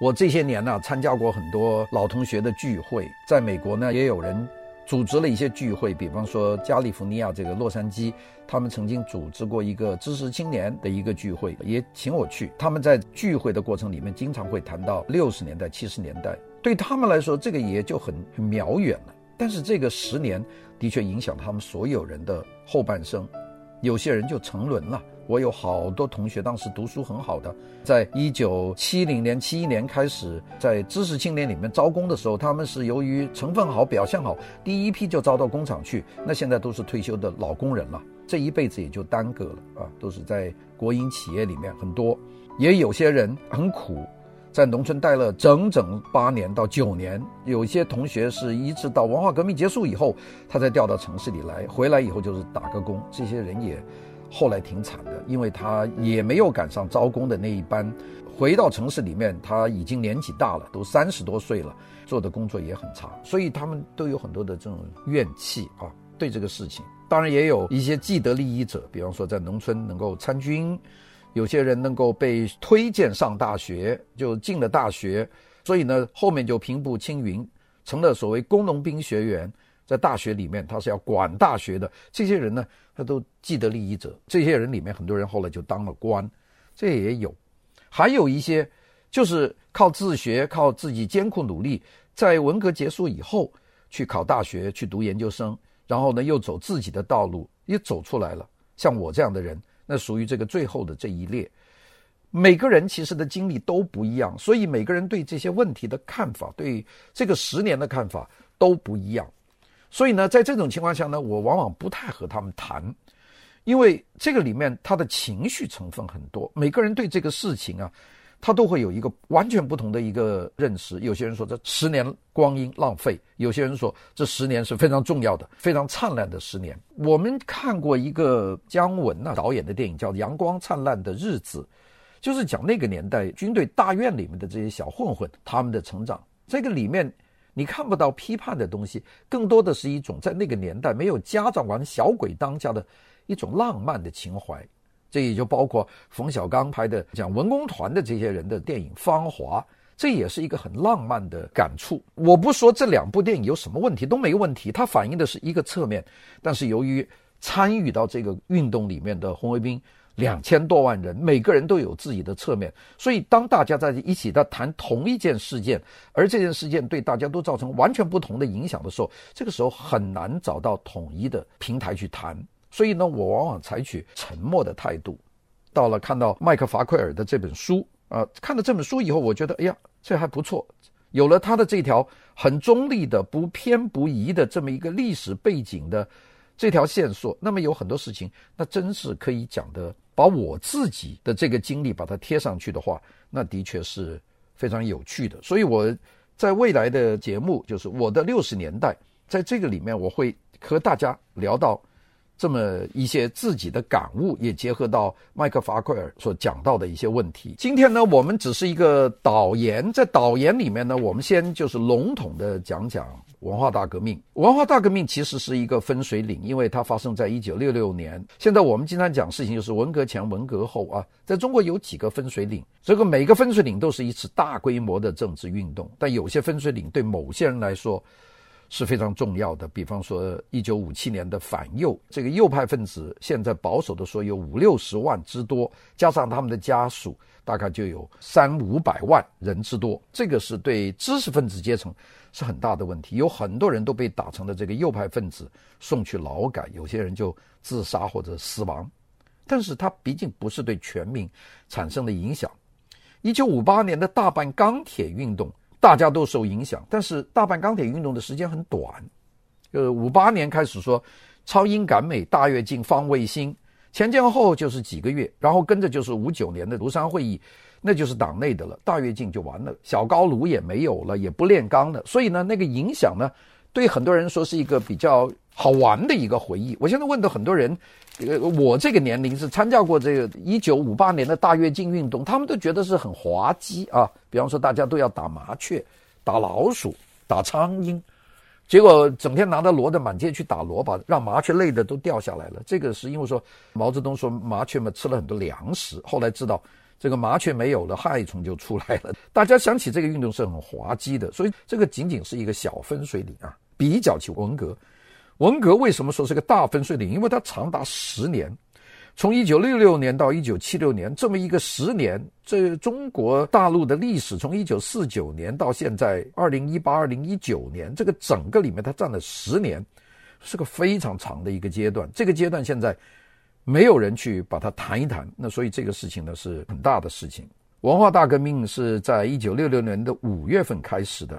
我这些年呢、参加过很多老同学的聚会，在美国呢，也有人组织了一些聚会，比方说加利福尼亚这个洛杉矶，他们曾经组织过一个知识青年的一个聚会，也请我去。他们在聚会的过程里面，经常会谈到六十年代、七十年代，对他们来说，这个也就很很遥远了。但是这个十年的确影响他们所有人的后半生，有些人就沉沦了。我有好多同学，当时读书很好的，在一九七零年、七一年开始在知识青年里面招工的时候，他们是由于成分好、表现好，第一批就招到工厂去。那现在都是退休的老工人了，这一辈子也就耽搁了啊，都是在国营企业里面很多。也有些人很苦，在农村待了整整八年到九年。有些同学是一直到文化革命结束以后，他才调到城市里来，回来以后就是打个工。这些人也。后来挺惨的，因为他也没有赶上招工的那一班，回到城市里面，他已经年纪大了，都三十多岁了，做的工作也很差，所以他们都有很多的这种怨气啊，对这个事情。当然也有一些既得利益者，比方说在农村能够参军，有些人能够被推荐上大学，就进了大学，所以呢，后面就平步青云，成了所谓工农兵学员。在大学里面，他是要管大学的。这些人呢，他都既得利益者。这些人里面，很多人后来就当了官，这也有。还有一些就是靠自学，靠自己艰苦努力，在文革结束以后去考大学，去读研究生，然后呢又走自己的道路，也走出来了。像我这样的人，那属于这个最后的这一列。每个人其实的经历都不一样，所以每个人对这些问题的看法，对这个十年的看法都不一样。所以呢，在这种情况下呢，我往往不太和他们谈，因为这个里面他的情绪成分很多。每个人对这个事情啊，他都会有一个完全不同的一个认识。有些人说这十年光阴浪费，有些人说这十年是非常重要的、非常灿烂的十年。我们看过一个姜文呐导演的电影，叫《阳光灿烂的日子》，就是讲那个年代军队大院里面的这些小混混他们的成长。这个里面。你看不到批判的东西，更多的是一种在那个年代没有家长管、小鬼当家的一种浪漫的情怀。这也就包括冯小刚拍的讲文工团的这些人的电影《芳华》，这也是一个很浪漫的感触。我不说这两部电影有什么问题，都没问题，它反映的是一个侧面。但是由于参与到这个运动里面的红卫兵。两千多万人，每个人都有自己的侧面，所以当大家在一起在谈同一件事件，而这件事件对大家都造成完全不同的影响的时候，这个时候很难找到统一的平台去谈。所以呢，我往往采取沉默的态度。到了看到麦克法奎尔的这本书啊，看了这本书以后，我觉得，哎呀，这还不错。有了他的这条很中立的、不偏不倚的这么一个历史背景的这条线索，那么有很多事情，那真是可以讲的。把我自己的这个经历把它贴上去的话，那的确是非常有趣的。所以我在未来的节目，就是我的六十年代，在这个里面，我会和大家聊到这么一些自己的感悟，也结合到麦克法奎尔所讲到的一些问题。今天呢，我们只是一个导言，在导言里面呢，我们先就是笼统的讲讲。文化大革命，文化大革命其实是一个分水岭，因为它发生在一九六六年。现在我们经常讲事情就是文革前、文革后啊，在中国有几个分水岭，这个每个分水岭都是一次大规模的政治运动，但有些分水岭对某些人来说是非常重要的。比方说一九五七年的反右，这个右派分子现在保守的说有五六十万之多，加上他们的家属，大概就有三五百万人之多。这个是对知识分子阶层。是很大的问题，有很多人都被打成了这个右派分子，送去劳改，有些人就自杀或者死亡。但是它毕竟不是对全民产生的影响。一九五八年的大阪钢铁运动，大家都受影响，但是大阪钢铁运动的时间很短，呃，五八年开始说超英赶美、大跃进、放卫星，前前后后就是几个月，然后跟着就是五九年的庐山会议。那就是党内的了，大跃进就完了，小高炉也没有了，也不炼钢了，所以呢，那个影响呢，对很多人说是一个比较好玩的一个回忆。我现在问的很多人，呃，我这个年龄是参加过这个一九五八年的大跃进运动，他们都觉得是很滑稽啊。比方说，大家都要打麻雀、打老鼠、打苍蝇，结果整天拿着骡子满街去打骡，把让麻雀累的都掉下来了。这个是因为说毛泽东说麻雀们吃了很多粮食，后来知道。这个麻雀没有了，害虫就出来了。大家想起这个运动是很滑稽的，所以这个仅仅是一个小分水岭啊。比较起文革，文革为什么说是个大分水岭？因为它长达十年，从一九六六年到一九七六年这么一个十年，这中国大陆的历史从一九四九年到现在二零一八二零一九年，这个整个里面它占了十年，是个非常长的一个阶段。这个阶段现在。没有人去把它谈一谈，那所以这个事情呢是很大的事情。文化大革命是在一九六六年的五月份开始的，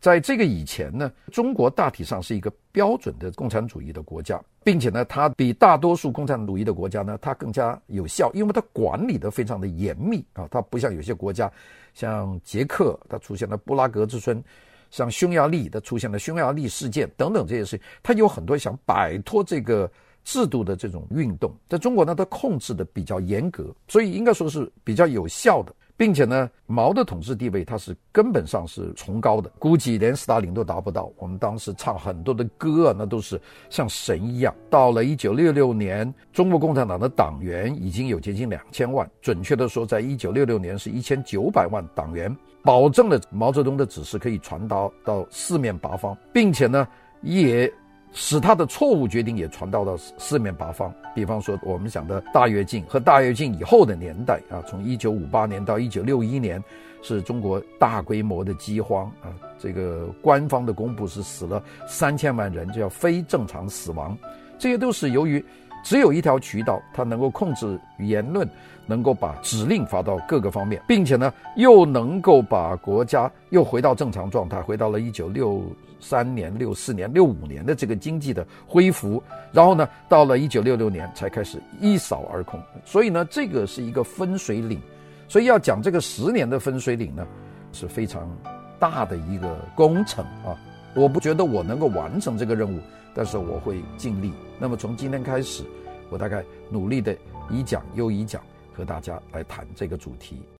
在这个以前呢，中国大体上是一个标准的共产主义的国家，并且呢，它比大多数共产主义的国家呢，它更加有效，因为它管理得非常的严密啊，它不像有些国家，像捷克，它出现了布拉格之春，像匈牙利，它出现了匈牙利事件等等这些事情，它有很多想摆脱这个。制度的这种运动，在中国呢，它控制的比较严格，所以应该说是比较有效的，并且呢，毛的统治地位它是根本上是崇高的，估计连斯大林都达不到。我们当时唱很多的歌啊，那都是像神一样。到了一九六六年，中国共产党的党员已经有接近两千万，准确的说，在一九六六年是一千九百万党员，保证了毛泽东的指示可以传达到四面八方，并且呢，也。使他的错误决定也传到了四面八方。比方说，我们讲的大跃进和大跃进以后的年代啊，从一九五八年到一九六一年，是中国大规模的饥荒啊。这个官方的公布是死了三千万人，叫非正常死亡。这些都是由于只有一条渠道，它能够控制言论，能够把指令发到各个方面，并且呢，又能够把国家又回到正常状态，回到了一九六。三年、六四年、六五年的这个经济的恢复，然后呢，到了一九六六年才开始一扫而空。所以呢，这个是一个分水岭。所以要讲这个十年的分水岭呢，是非常大的一个工程啊。我不觉得我能够完成这个任务，但是我会尽力。那么从今天开始，我大概努力的一讲又一讲和大家来谈这个主题。